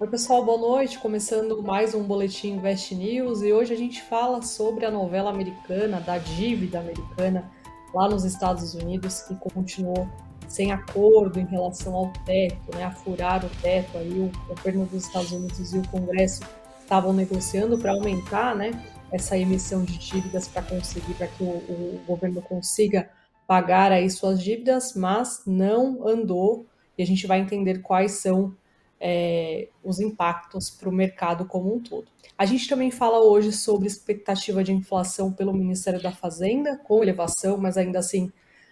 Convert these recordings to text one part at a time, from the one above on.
Oi, pessoal, boa noite. Começando mais um Boletim Invest News e hoje a gente fala sobre a novela americana, da dívida americana lá nos Estados Unidos, que continuou sem acordo em relação ao teto, né, a furar o teto. Aí o governo dos Estados Unidos e o Congresso estavam negociando para aumentar né, essa emissão de dívidas para conseguir, para que o, o governo consiga pagar aí suas dívidas, mas não andou e a gente vai entender quais são é, os impactos para o mercado como um todo. A gente também fala hoje sobre expectativa de inflação pelo Ministério da Fazenda, com elevação, mas ainda assim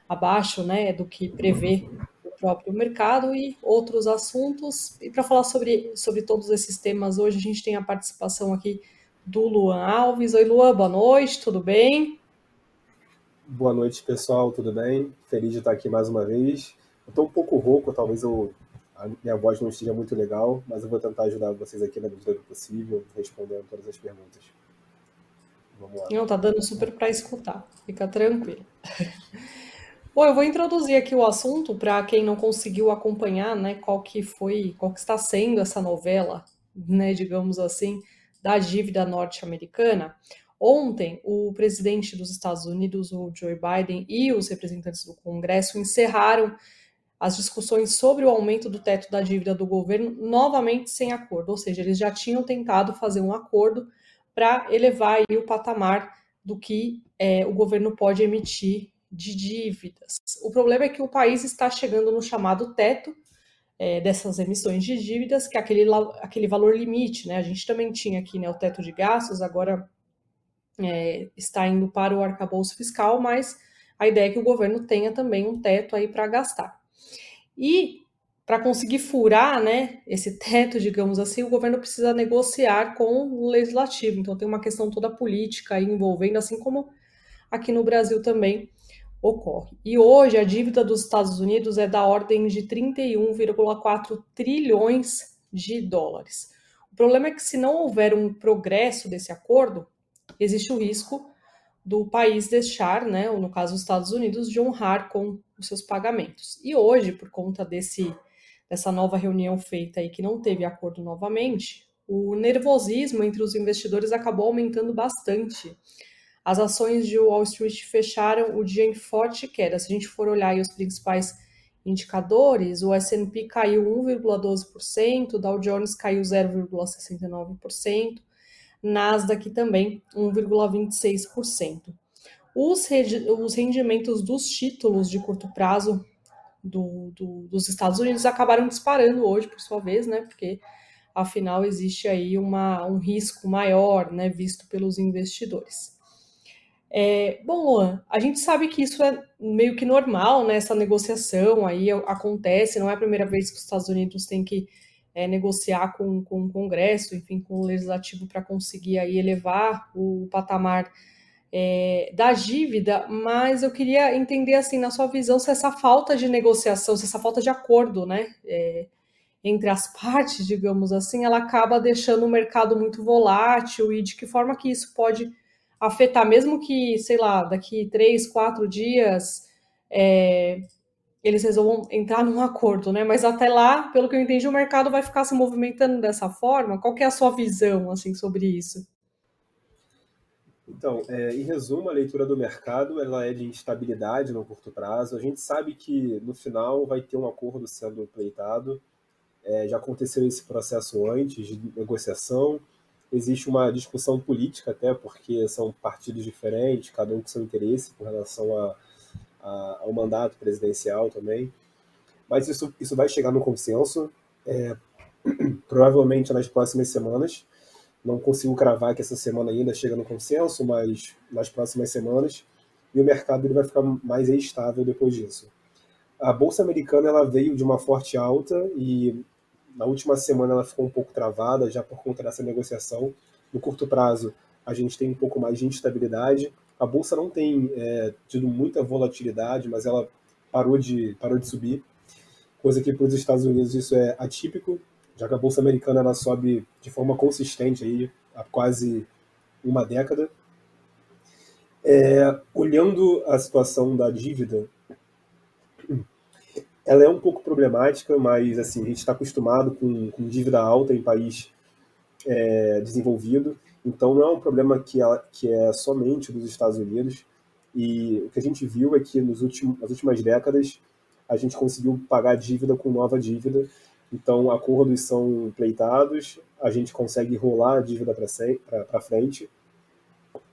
abaixo né, do que prevê o próprio mercado e outros assuntos. E para falar sobre, sobre todos esses temas hoje, a gente tem a participação aqui do Luan Alves. Oi, Luan, boa noite, tudo bem? Boa noite, pessoal, tudo bem? Feliz de estar aqui mais uma vez. Estou um pouco rouco, talvez eu a minha voz não esteja muito legal, mas eu vou tentar ajudar vocês aqui na medida do possível, respondendo todas as perguntas. Vamos lá. Não, tá dando super para escutar. Fica tranquilo. Bom, eu vou introduzir aqui o assunto para quem não conseguiu acompanhar, né, qual que foi, qual que está sendo essa novela, né, digamos assim, da dívida norte-americana. Ontem, o presidente dos Estados Unidos, o Joe Biden, e os representantes do Congresso encerraram as discussões sobre o aumento do teto da dívida do governo novamente sem acordo, ou seja, eles já tinham tentado fazer um acordo para elevar o patamar do que é, o governo pode emitir de dívidas. O problema é que o país está chegando no chamado teto é, dessas emissões de dívidas, que é aquele, aquele valor limite, né? A gente também tinha aqui né, o teto de gastos, agora é, está indo para o arcabouço fiscal, mas a ideia é que o governo tenha também um teto aí para gastar. E para conseguir furar né, esse teto, digamos assim, o governo precisa negociar com o legislativo. Então tem uma questão toda política envolvendo, assim como aqui no Brasil também ocorre. E hoje a dívida dos Estados Unidos é da ordem de 31,4 trilhões de dólares. O problema é que se não houver um progresso desse acordo, existe o risco do país deixar, né, ou no caso os Estados Unidos, de honrar com os seus pagamentos. E hoje, por conta desse dessa nova reunião feita aí que não teve acordo novamente, o nervosismo entre os investidores acabou aumentando bastante. As ações de Wall Street fecharam o dia em forte queda. Se a gente for olhar os principais indicadores, o S&P caiu 1,12%, o Dow Jones caiu 0,69%, Nasdaq também 1,26%. Os, os rendimentos dos títulos de curto prazo do, do, dos Estados Unidos acabaram disparando hoje, por sua vez, né? Porque afinal existe aí uma, um risco maior, né, visto pelos investidores. É, bom, Luan, a gente sabe que isso é meio que normal, né? Essa negociação aí acontece, não é a primeira vez que os Estados Unidos têm que é, negociar com, com o Congresso, enfim, com o Legislativo para conseguir aí elevar o patamar é, da dívida, mas eu queria entender, assim, na sua visão, se essa falta de negociação, se essa falta de acordo, né, é, entre as partes, digamos assim, ela acaba deixando o mercado muito volátil e de que forma que isso pode afetar, mesmo que, sei lá, daqui três, quatro dias é, eles resolvam entrar num acordo, né? Mas até lá, pelo que eu entendi, o mercado vai ficar se movimentando dessa forma. Qual é a sua visão, assim, sobre isso? Então, é, em resumo, a leitura do mercado ela é de instabilidade no curto prazo. A gente sabe que no final vai ter um acordo sendo pleitado. É, já aconteceu esse processo antes de negociação. Existe uma discussão política até, porque são partidos diferentes, cada um com seu interesse com relação a a, ao mandato presidencial também. Mas isso, isso vai chegar no consenso, é, provavelmente nas próximas semanas. Não consigo cravar que essa semana ainda chega no consenso, mas nas próximas semanas. E o mercado ele vai ficar mais estável depois disso. A bolsa americana ela veio de uma forte alta e na última semana ela ficou um pouco travada já por conta dessa negociação. No curto prazo, a gente tem um pouco mais de instabilidade, a bolsa não tem é, tido muita volatilidade, mas ela parou de, parou de subir, coisa que para os Estados Unidos isso é atípico, já que a bolsa americana ela sobe de forma consistente aí há quase uma década. É, olhando a situação da dívida, ela é um pouco problemática, mas assim a gente está acostumado com, com, dívida alta em país é, desenvolvido, então não é um problema que, ela, que é somente dos Estados Unidos. E o que a gente viu é que nos últimos, nas últimas décadas a gente conseguiu pagar dívida com nova dívida. Então, acordos são pleitados, a gente consegue rolar a dívida para frente,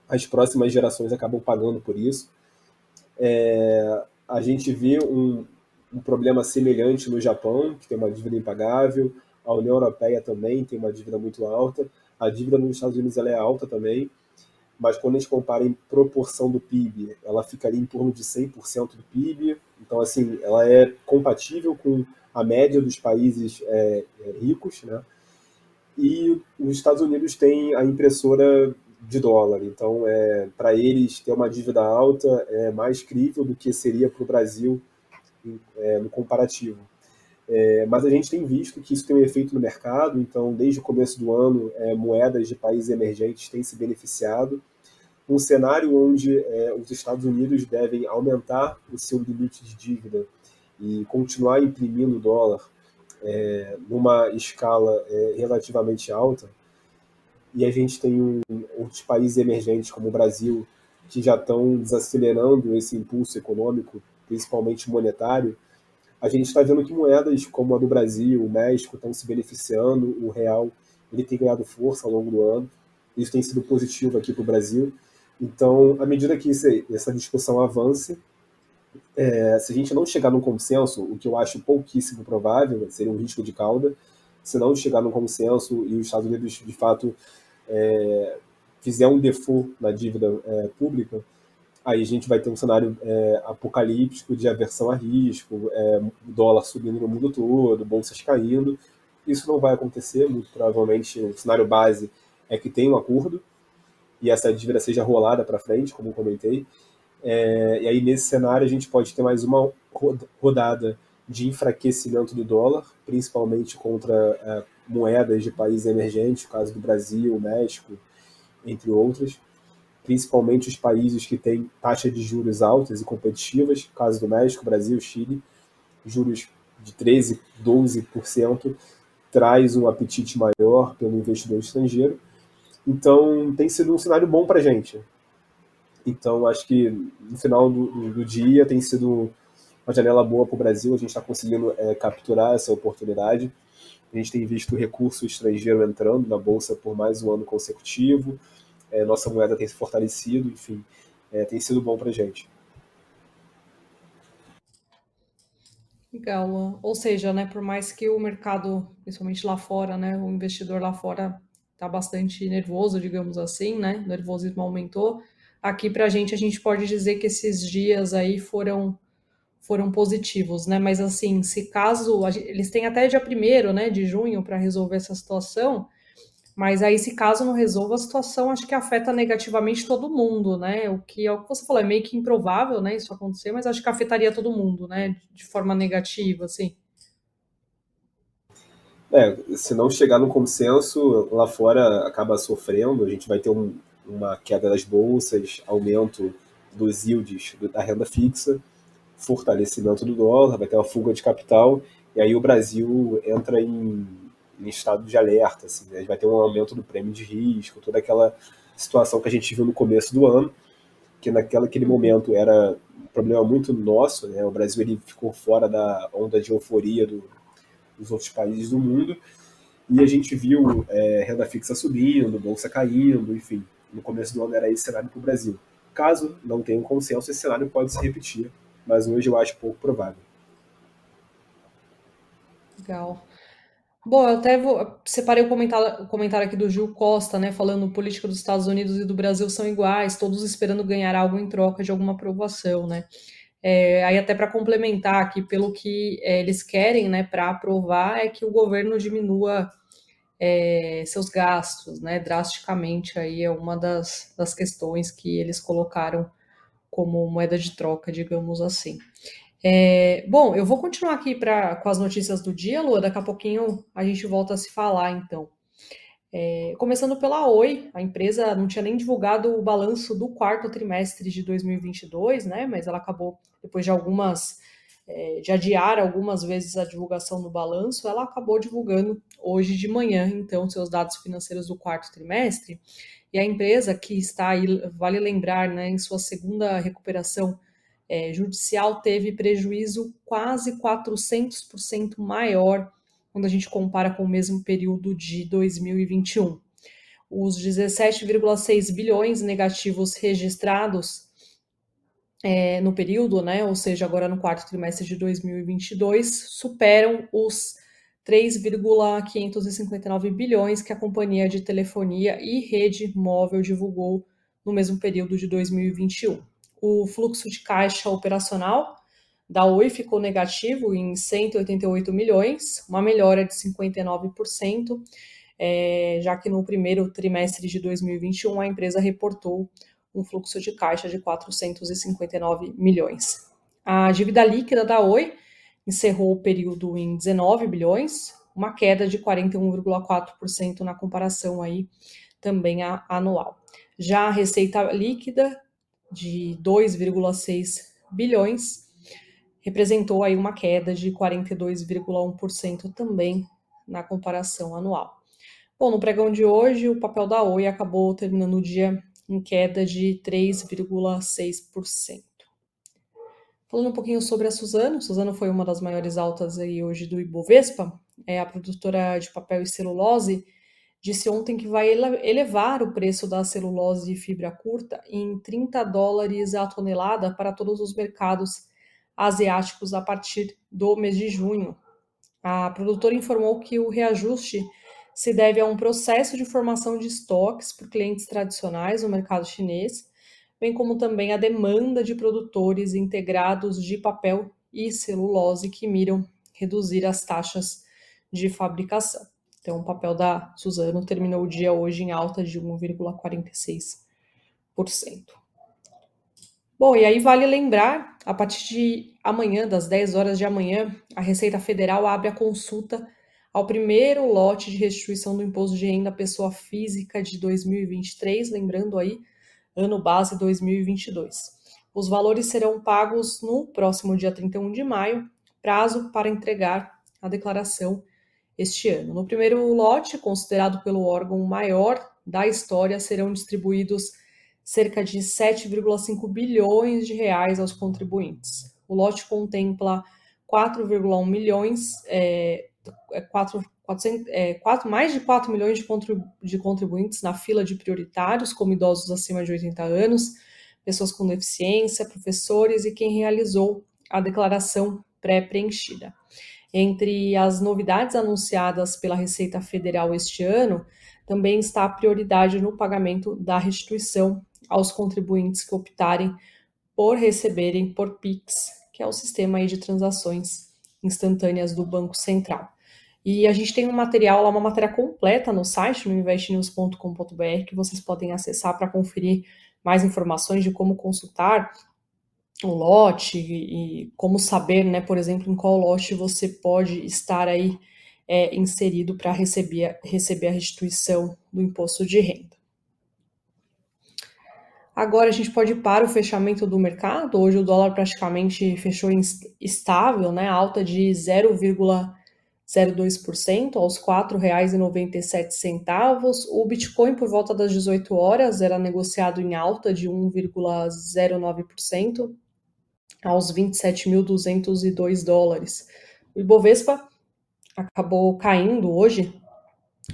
as próximas gerações acabam pagando por isso. É, a gente vê um, um problema semelhante no Japão, que tem uma dívida impagável, a União Europeia também tem uma dívida muito alta, a dívida nos Estados Unidos ela é alta também, mas quando a gente compara em proporção do PIB, ela ficaria em torno de 100% do PIB, então assim, ela é compatível com a média dos países é, é, ricos, né? E os Estados Unidos têm a impressora de dólar, então é, para eles ter uma dívida alta é mais crível do que seria para o Brasil é, no comparativo. É, mas a gente tem visto que isso tem um efeito no mercado, então, desde o começo do ano, é, moedas de países emergentes têm se beneficiado. Um cenário onde é, os Estados Unidos devem aumentar o seu limite de dívida e continuar imprimindo dólar é, numa escala é, relativamente alta, e a gente tem um, outros países emergentes, como o Brasil, que já estão desacelerando esse impulso econômico, principalmente monetário, a gente está vendo que moedas como a do Brasil, o México, estão se beneficiando, o real ele tem ganhado força ao longo do ano, isso tem sido positivo aqui para o Brasil. Então, à medida que essa discussão avance, é, se a gente não chegar num consenso, o que eu acho pouquíssimo provável, seria um risco de cauda, se não chegar num consenso e os Estados Unidos, de fato, é, fizer um default na dívida é, pública, aí a gente vai ter um cenário é, apocalíptico de aversão a risco, é, dólar subindo no mundo todo, bolsas caindo. Isso não vai acontecer, muito provavelmente o cenário base é que tem um acordo e essa dívida seja rolada para frente, como comentei. É, e aí, nesse cenário, a gente pode ter mais uma rodada de enfraquecimento do dólar, principalmente contra é, moedas de países emergentes, o caso do Brasil, México, entre outros, principalmente os países que têm taxas de juros altas e competitivas, caso do México, Brasil, Chile, juros de 13%, 12%, traz um apetite maior pelo investidor estrangeiro. Então, tem sido um cenário bom para a gente. Então, acho que no final do, do dia tem sido uma janela boa para o Brasil, a gente está conseguindo é, capturar essa oportunidade. A gente tem visto recurso estrangeiro entrando na Bolsa por mais um ano consecutivo, é, nossa moeda tem se fortalecido, enfim, é, tem sido bom para gente. Legal. Ou seja, né, por mais que o mercado, principalmente lá fora, né, o investidor lá fora está bastante nervoso, digamos assim, né, o nervosismo aumentou, aqui para a gente, a gente pode dizer que esses dias aí foram foram positivos, né? Mas assim, se caso eles têm até dia 1 né, de junho para resolver essa situação, mas aí se caso não resolva a situação, acho que afeta negativamente todo mundo, né? O que é o que você falou, é meio que improvável, né, isso acontecer, mas acho que afetaria todo mundo, né, de forma negativa, assim. É, se não chegar no consenso, lá fora acaba sofrendo, a gente vai ter um, uma queda das bolsas, aumento dos yields da renda fixa, fortalecimento do dólar, vai ter uma fuga de capital, e aí o Brasil entra em, em estado de alerta, assim, né? vai ter um aumento do prêmio de risco, toda aquela situação que a gente viu no começo do ano, que naquele aquele momento era um problema muito nosso, né? o Brasil ele ficou fora da onda de euforia do, dos outros países do mundo, e a gente viu é, renda fixa subindo, bolsa caindo, enfim, no começo do ano era esse cenário para o Brasil. Caso não tenha um consenso, esse cenário pode se repetir, mas hoje eu acho pouco provável. Legal. Bom, eu até vou, separei o comentário, o comentário aqui do Gil Costa, né, falando política dos Estados Unidos e do Brasil são iguais, todos esperando ganhar algo em troca de alguma aprovação, né? É, aí até para complementar aqui, pelo que é, eles querem, né, para aprovar, é que o governo diminua é, seus gastos, né, drasticamente, aí é uma das, das questões que eles colocaram como moeda de troca, digamos assim. É, bom, eu vou continuar aqui pra, com as notícias do dia, Lua, daqui a pouquinho a gente volta a se falar, então. É, começando pela Oi, a empresa não tinha nem divulgado o balanço do quarto trimestre de 2022, né? Mas ela acabou, depois de algumas é, de adiar algumas vezes a divulgação do balanço, ela acabou divulgando hoje de manhã, então, seus dados financeiros do quarto trimestre. E a empresa que está aí, vale lembrar, né, em sua segunda recuperação é, judicial, teve prejuízo quase 400% maior quando a gente compara com o mesmo período de 2021. Os 17,6 bilhões negativos registrados é, no período, né, ou seja, agora no quarto trimestre de 2022, superam os 3,559 bilhões que a companhia de telefonia e rede móvel divulgou no mesmo período de 2021. O fluxo de caixa operacional da Oi ficou negativo em 188 milhões, uma melhora de 59%, é, já que no primeiro trimestre de 2021 a empresa reportou um fluxo de caixa de 459 milhões. A dívida líquida da Oi encerrou o período em 19 bilhões, uma queda de 41,4% na comparação aí também anual. Já a receita líquida de 2,6 bilhões representou aí uma queda de 42,1% também na comparação anual. Bom, no pregão de hoje, o papel da Oi acabou terminando o dia em queda de 3,6%. Falando um pouquinho sobre a Suzano, Suzano foi uma das maiores altas aí hoje do Ibovespa, é a produtora de papel e celulose, disse ontem que vai elevar o preço da celulose de fibra curta em 30 dólares a tonelada para todos os mercados asiáticos a partir do mês de junho. A produtora informou que o reajuste se deve a um processo de formação de estoques por clientes tradicionais no mercado chinês, bem como também a demanda de produtores integrados de papel e celulose que miram reduzir as taxas de fabricação. Então, o papel da Suzano terminou o dia hoje em alta de 1,46%. Bom, e aí vale lembrar, a partir de amanhã, das 10 horas de amanhã, a Receita Federal abre a consulta ao primeiro lote de restituição do imposto de renda à pessoa física de 2023, lembrando aí, ano base 2022. Os valores serão pagos no próximo dia 31 de maio, prazo para entregar a declaração este ano. No primeiro lote, considerado pelo órgão maior da história, serão distribuídos cerca de 7,5 bilhões de reais aos contribuintes. O lote contempla 4,1 milhões é, 4, 400, é, 4, mais de 4 milhões de, de contribuintes na fila de prioritários, como idosos acima de 80 anos, pessoas com deficiência, professores e quem realizou a declaração pré-preenchida. Entre as novidades anunciadas pela Receita Federal este ano, também está a prioridade no pagamento da restituição aos contribuintes que optarem por receberem por PIX, que é o sistema de transações instantâneas do Banco Central. E a gente tem um material lá, uma matéria completa no site, no investnews.com.br, que vocês podem acessar para conferir mais informações de como consultar lote e, como saber, né, por exemplo, em qual lote você pode estar aí é, inserido para receber, receber a restituição do imposto de renda. Agora a gente pode ir para o fechamento do mercado. Hoje o dólar praticamente fechou estável, né, alta de 0,5%. 0,2% aos R$ 4,97. O Bitcoin, por volta das 18 horas, era negociado em alta de 1,09% aos 27.202 dólares. O Ibovespa acabou caindo hoje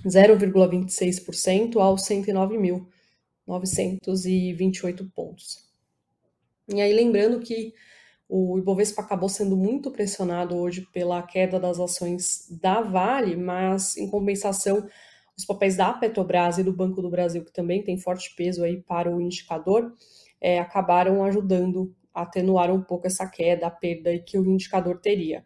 0,26% aos 109.928 pontos. E aí, lembrando que o Ibovespa acabou sendo muito pressionado hoje pela queda das ações da Vale, mas em compensação, os papéis da Petrobras e do Banco do Brasil, que também tem forte peso aí para o indicador, é, acabaram ajudando atenuar um pouco essa queda, a perda que o indicador teria.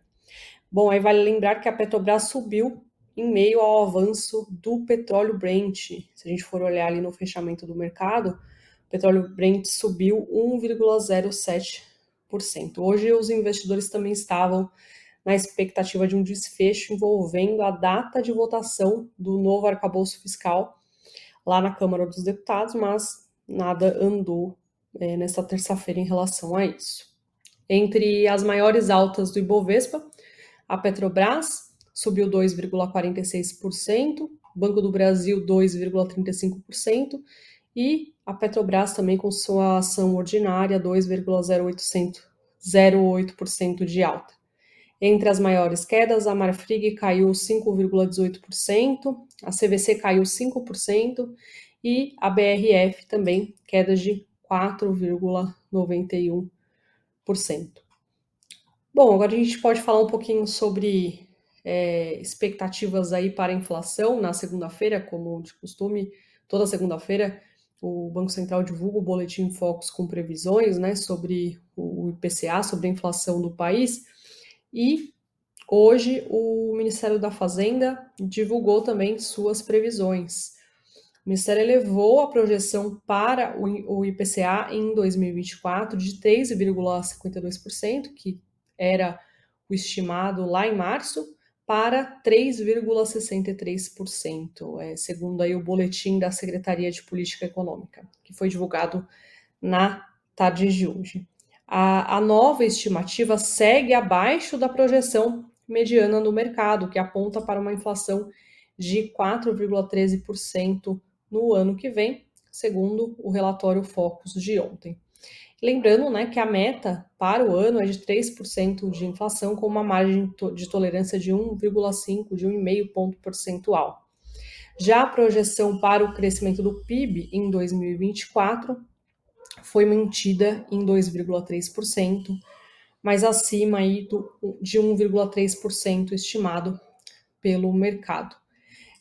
Bom, aí vale lembrar que a Petrobras subiu em meio ao avanço do petróleo Brent. Se a gente for olhar ali no fechamento do mercado, o petróleo Brent subiu 1,07 Hoje, os investidores também estavam na expectativa de um desfecho envolvendo a data de votação do novo arcabouço fiscal lá na Câmara dos Deputados, mas nada andou é, nesta terça-feira em relação a isso. Entre as maiores altas do Ibovespa, a Petrobras subiu 2,46%, Banco do Brasil 2,35% e a Petrobras também com sua ação ordinária 2,08% de alta. Entre as maiores quedas, a Marfrig caiu 5,18%, a CVC caiu 5% e a BRF também quedas de 4,91%. Bom, agora a gente pode falar um pouquinho sobre é, expectativas aí para inflação na segunda-feira, como de costume, toda segunda-feira o Banco Central divulga o boletim Focus com previsões né, sobre o IPCA, sobre a inflação do país. E hoje o Ministério da Fazenda divulgou também suas previsões. O Ministério elevou a projeção para o IPCA em 2024 de 3,52%, que era o estimado lá em março, para 3,63%, é, segundo aí o boletim da Secretaria de Política Econômica, que foi divulgado na tarde de hoje. A, a nova estimativa segue abaixo da projeção mediana do mercado, que aponta para uma inflação de 4,13% no ano que vem, segundo o relatório Focus de ontem. Lembrando né, que a meta para o ano é de 3% de inflação, com uma margem de tolerância de 1,5%, de 1,5 ponto percentual. Já a projeção para o crescimento do PIB em 2024 foi mantida em 2,3%, mas acima aí do, de 1,3% estimado pelo mercado.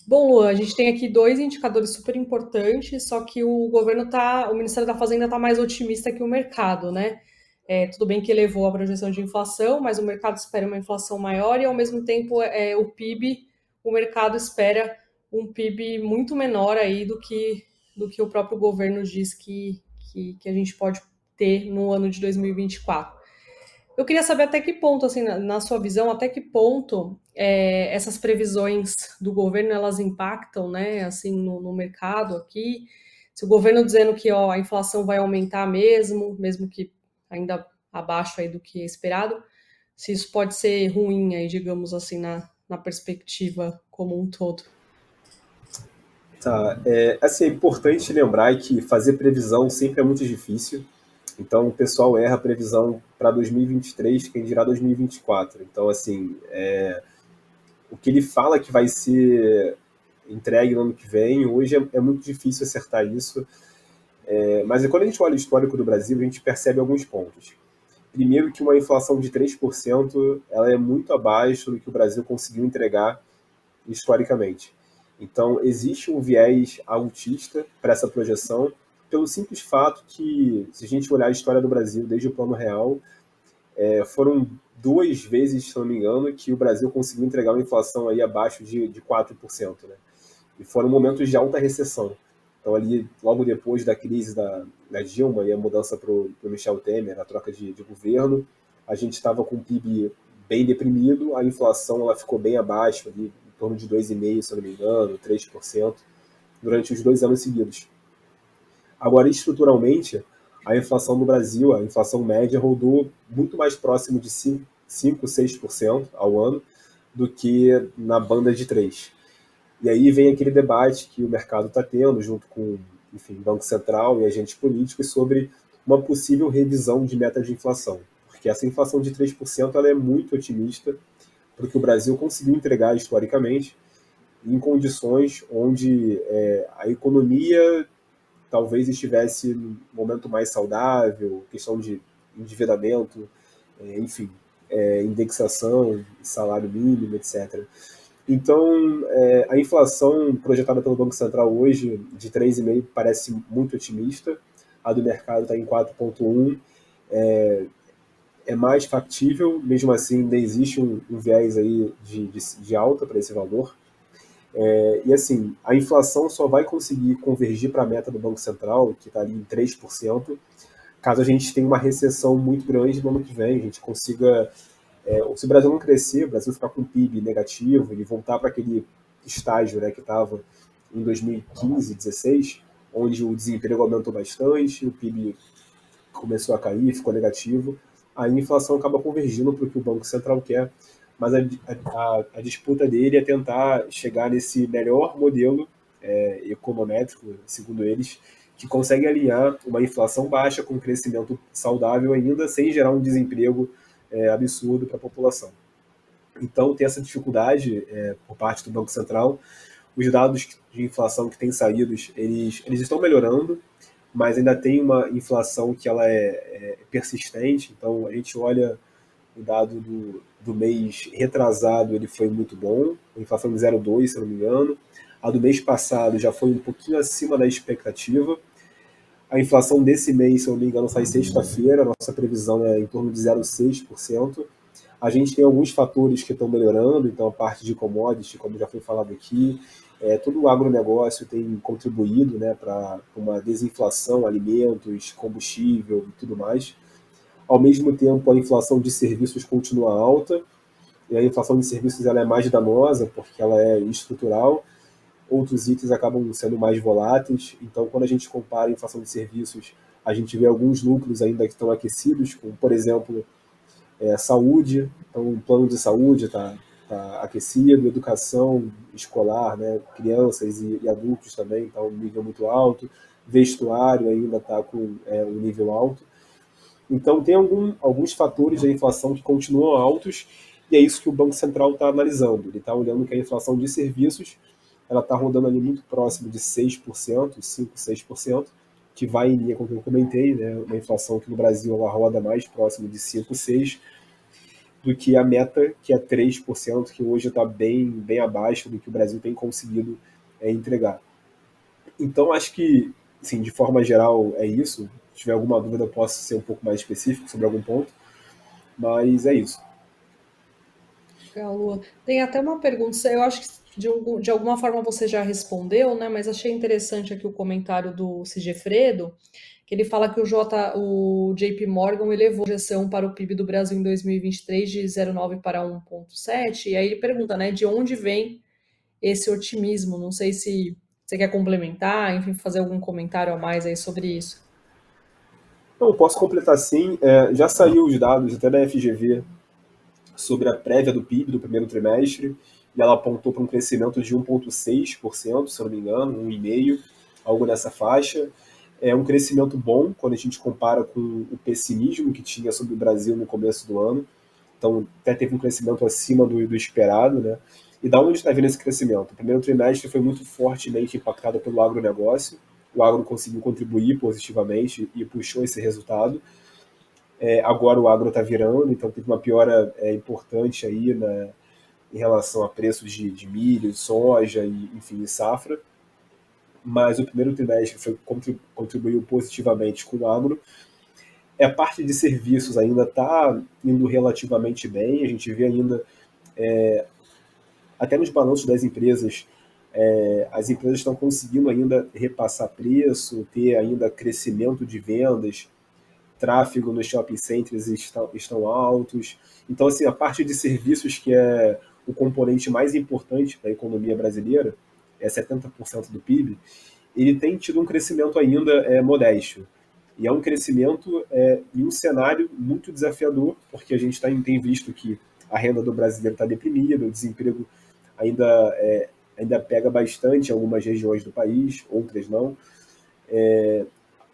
Bom, Luan, a gente tem aqui dois indicadores super importantes, só que o governo tá, o Ministério da Fazenda está mais otimista que o mercado, né? É, tudo bem que elevou a projeção de inflação, mas o mercado espera uma inflação maior e, ao mesmo tempo, é, o PIB, o mercado espera um PIB muito menor aí do que, do que o próprio governo diz que, que, que a gente pode ter no ano de 2024. Eu queria saber até que ponto, assim, na, na sua visão, até que ponto é, essas previsões do governo elas impactam, né, assim, no, no, mercado aqui. Se o governo dizendo que ó, a inflação vai aumentar mesmo, mesmo que ainda abaixo aí do que é esperado, se isso pode ser ruim aí, digamos assim, na, na perspectiva como um todo. Tá, é, assim, é importante lembrar que fazer previsão sempre é muito difícil. Então, o pessoal erra a previsão para 2023, quem dirá 2024. Então, assim, é, o que ele fala que vai ser entregue no ano que vem, hoje é, é muito difícil acertar isso. É, mas quando a gente olha o histórico do Brasil, a gente percebe alguns pontos. Primeiro que uma inflação de 3% ela é muito abaixo do que o Brasil conseguiu entregar historicamente. Então, existe um viés autista para essa projeção, pelo simples fato que, se a gente olhar a história do Brasil desde o Plano Real, é, foram duas vezes, se não me engano, que o Brasil conseguiu entregar uma inflação aí abaixo de, de 4%. Né? E foram momentos de alta recessão. Então, ali, logo depois da crise da, da Dilma e a mudança para o Michel Temer, a troca de, de governo, a gente estava com o PIB bem deprimido, a inflação ela ficou bem abaixo, ali, em torno de 2,5%, se não me engano, 3%, durante os dois anos seguidos. Agora, estruturalmente, a inflação no Brasil, a inflação média, rodou muito mais próximo de 5, 5 6% ao ano do que na banda de 3%. E aí vem aquele debate que o mercado está tendo, junto com enfim, Banco Central e agentes políticos, sobre uma possível revisão de meta de inflação. Porque essa inflação de 3% ela é muito otimista, porque o Brasil conseguiu entregar historicamente em condições onde é, a economia talvez estivesse num momento mais saudável, questão de endividamento, é, enfim, é, indexação, salário mínimo, etc. Então, é, a inflação projetada pelo Banco Central hoje, de 3,5%, parece muito otimista. A do mercado está em 4,1%. É, é mais factível, mesmo assim, ainda existe um, um viés aí de, de, de alta para esse valor. É, e assim, a inflação só vai conseguir convergir para a meta do Banco Central, que está ali em 3%, caso a gente tenha uma recessão muito grande no ano que vem, a gente consiga. É, se o Brasil não crescer, o Brasil ficar com PIB negativo e voltar para aquele estágio né, que estava em 2015, 2016, onde o desemprego aumentou bastante, o PIB começou a cair, ficou negativo, a inflação acaba convergindo para o que o Banco Central quer, mas a, a, a, disputa dele é tentar chegar nesse melhor modelo é, econométrico, segundo eles, que consegue alinhar uma inflação baixa com um crescimento saudável ainda, sem gerar um desemprego é, absurdo para a população. Então, tem essa dificuldade é, por parte do Banco Central. Os dados de inflação que têm saído, eles, eles estão melhorando, mas ainda tem uma inflação que ela é, é persistente. Então, a gente olha o dado do, do mês retrasado, ele foi muito bom, a inflação de 0,2, se não me engano. A do mês passado já foi um pouquinho acima da expectativa. A inflação desse mês, se não me engano, sai sexta-feira, nossa previsão é em torno de 0,6%. A gente tem alguns fatores que estão melhorando, então a parte de commodities, como já foi falado aqui, é, todo o agronegócio tem contribuído né, para uma desinflação, alimentos, combustível e tudo mais. Ao mesmo tempo, a inflação de serviços continua alta, e a inflação de serviços ela é mais danosa, porque ela é estrutural, outros itens acabam sendo mais voláteis. Então, quando a gente compara a inflação de serviços, a gente vê alguns lucros ainda que estão aquecidos, como, por exemplo, é, saúde. Então, o plano de saúde está tá aquecido, educação escolar, né, crianças e, e adultos também está um nível muito alto, vestuário ainda está com é, um nível alto. Então, tem algum, alguns fatores da inflação que continuam altos, e é isso que o Banco Central está analisando. Ele está olhando que a inflação de serviços ela está rodando ali muito próximo de 6%, 5%, 6%, que vai em linha com o que eu comentei, né? uma inflação que no Brasil ela roda mais próximo de 5%, 6%, do que a meta, que é 3%, que hoje está bem, bem abaixo do que o Brasil tem conseguido é, entregar. Então, acho que, assim, de forma geral, é isso. Se tiver alguma dúvida, eu posso ser um pouco mais específico sobre algum ponto, mas é isso. Lua. Tem até uma pergunta, eu acho que de, de alguma forma você já respondeu, né? Mas achei interessante aqui o comentário do Sigefredo, que ele fala que o, J, o JP Morgan elevou a projeção para o PIB do Brasil em 2023 de 0,9 para 1,7. E aí ele pergunta, né, de onde vem esse otimismo? Não sei se você quer complementar, enfim, fazer algum comentário a mais aí sobre isso. Não, posso completar sim. É, já saiu os dados até da FGV sobre a prévia do PIB do primeiro trimestre e ela apontou para um crescimento de 1,6%, se eu não me engano, 1,5%, algo nessa faixa. É um crescimento bom quando a gente compara com o pessimismo que tinha sobre o Brasil no começo do ano. Então, até teve um crescimento acima do, do esperado, né? E da onde está vindo esse crescimento? O primeiro trimestre foi muito fortemente impactado pelo agronegócio. O agro conseguiu contribuir positivamente e puxou esse resultado. É, agora o agro está virando, então teve uma piora é, importante aí na, em relação a preços de, de milho, soja e, enfim, safra. Mas o primeiro trimestre foi, contribuiu positivamente com o agro. É, a parte de serviços ainda está indo relativamente bem. A gente vê ainda, é, até nos balanços das empresas, é, as empresas estão conseguindo ainda repassar preço, ter ainda crescimento de vendas, tráfego nos shopping centers estão, estão altos. Então, assim, a parte de serviços, que é o componente mais importante da economia brasileira, é 70% do PIB, ele tem tido um crescimento ainda é, modesto. E é um crescimento é, em um cenário muito desafiador, porque a gente tá, tem visto que a renda do brasileiro está deprimida, o desemprego ainda, é, ainda pega bastante algumas regiões do país, outras não. É,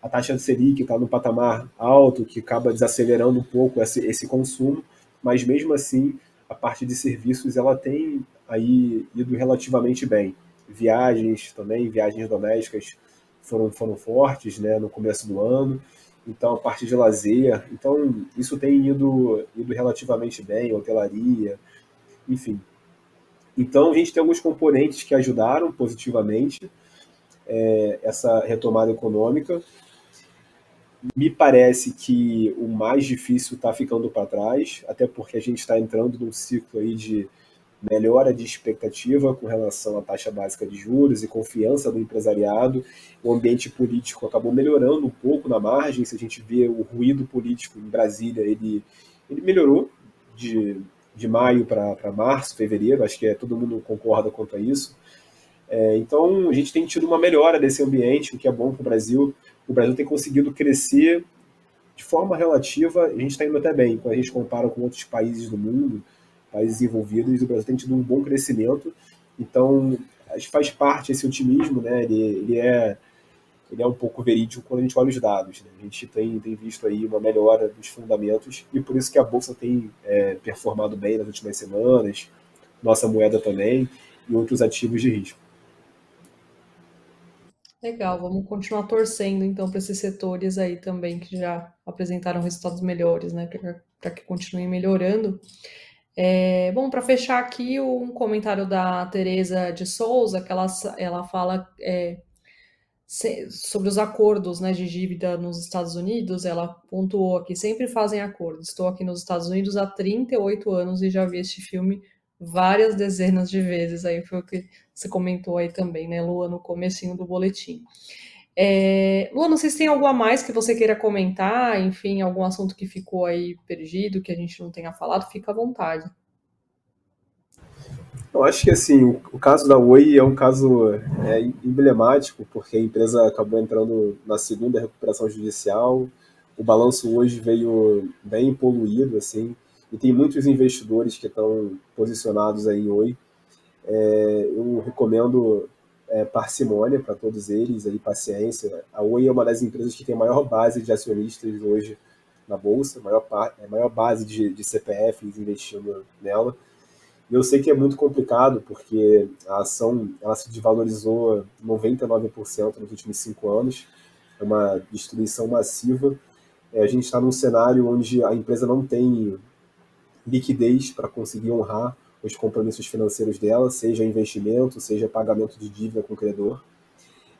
a taxa de Selic está no patamar alto, que acaba desacelerando um pouco esse, esse consumo, mas mesmo assim a parte de serviços ela tem aí ido relativamente bem. Viagens também, viagens domésticas foram, foram fortes né, no começo do ano. Então, a parte de lazer. Então, isso tem ido, ido relativamente bem, hotelaria, enfim. Então, a gente tem alguns componentes que ajudaram positivamente é, essa retomada econômica. Me parece que o mais difícil está ficando para trás, até porque a gente está entrando num ciclo aí de melhora de expectativa com relação à taxa básica de juros e confiança do empresariado. O ambiente político acabou melhorando um pouco na margem. Se a gente vê o ruído político em Brasília, ele, ele melhorou de, de maio para março, fevereiro. Acho que é, todo mundo concorda quanto a isso. É, então, a gente tem tido uma melhora desse ambiente, o que é bom para o Brasil o Brasil tem conseguido crescer de forma relativa, a gente está indo até bem. Quando a gente compara com outros países do mundo, países desenvolvidos, o Brasil tem tido um bom crescimento. Então, acho que faz parte esse otimismo, né? Ele, ele é ele é um pouco verídico quando a gente olha os dados. Né? A gente tem, tem visto aí uma melhora dos fundamentos e por isso que a bolsa tem é, performado bem nas últimas semanas, nossa moeda também e outros ativos de risco. Legal, vamos continuar torcendo então para esses setores aí também que já apresentaram resultados melhores, né? Para que continuem melhorando. É, bom, para fechar aqui, um comentário da Tereza de Souza, que ela, ela fala é, se, sobre os acordos né, de dívida nos Estados Unidos, ela pontuou aqui, sempre fazem acordos. Estou aqui nos Estados Unidos há 38 anos e já vi este filme várias dezenas de vezes. Aí foi o que você comentou aí também, né, Lua, no comecinho do boletim. É, Lua, não sei se tem algo a mais que você queira comentar, enfim, algum assunto que ficou aí perdido, que a gente não tenha falado, fica à vontade. Eu acho que assim, o, o caso da Oi é um caso é, emblemático, porque a empresa acabou entrando na segunda recuperação judicial. O balanço hoje veio bem poluído, assim, e tem muitos investidores que estão posicionados aí em Oi. É, eu recomendo é, parcimônia para todos eles, aí, paciência. A Oi é uma das empresas que tem a maior base de acionistas hoje na Bolsa, maior, a maior base de, de CPFs investindo nela. E eu sei que é muito complicado, porque a ação ela se desvalorizou 99% nos últimos cinco anos, é uma destruição massiva. É, a gente está num cenário onde a empresa não tem liquidez para conseguir honrar os compromissos financeiros dela, seja investimento, seja pagamento de dívida com o credor.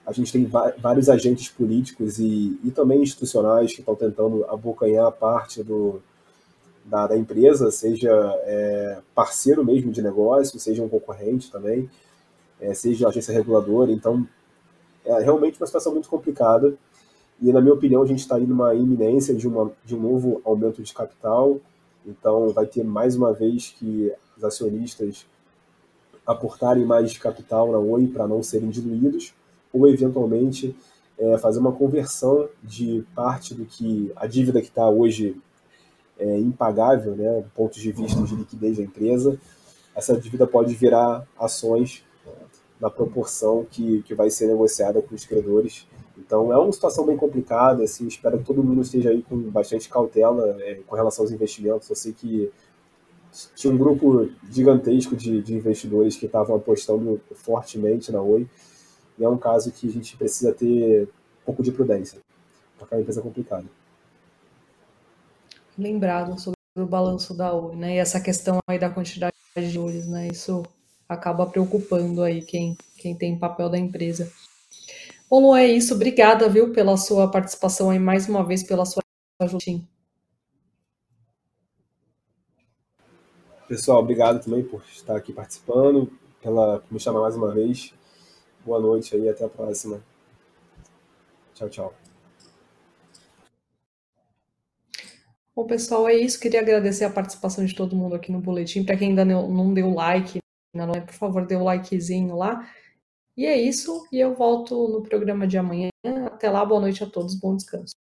A gente tem vários agentes políticos e, e também institucionais que estão tentando abocanhar parte do, da, da empresa, seja é, parceiro mesmo de negócio, seja um concorrente também, é, seja agência reguladora. Então, é realmente uma situação muito complicada. E, na minha opinião, a gente está aí numa iminência de, uma, de um novo aumento de capital. Então, vai ter mais uma vez que os acionistas aportarem mais capital na Oi para não serem diluídos, ou eventualmente é, fazer uma conversão de parte do que a dívida que está hoje é, impagável, né, do ponto de vista de liquidez da empresa, essa dívida pode virar ações na proporção que, que vai ser negociada com os credores. Então é uma situação bem complicada, assim, espero que todo mundo esteja aí com bastante cautela é, com relação aos investimentos. Eu sei que tinha um grupo gigantesco de, de investidores que estavam apostando fortemente na Oi, e é um caso que a gente precisa ter um pouco de prudência, porque é uma empresa complicada lembrado sobre o balanço da Oi, né? E essa questão aí da quantidade de juros, né? Isso acaba preocupando aí quem, quem tem papel da empresa. Bom, Lu, é isso. Obrigada, viu, pela sua participação aí mais uma vez, pela sua ajuda. Pessoal, obrigado também por estar aqui participando, pela por me chamar mais uma vez. Boa noite aí, até a próxima. Tchau, tchau. Bom, pessoal, é isso. Queria agradecer a participação de todo mundo aqui no boletim. Para quem ainda não deu like, é, por favor, dê o um likezinho lá. E é isso. E eu volto no programa de amanhã. Até lá, boa noite a todos, bom descanso.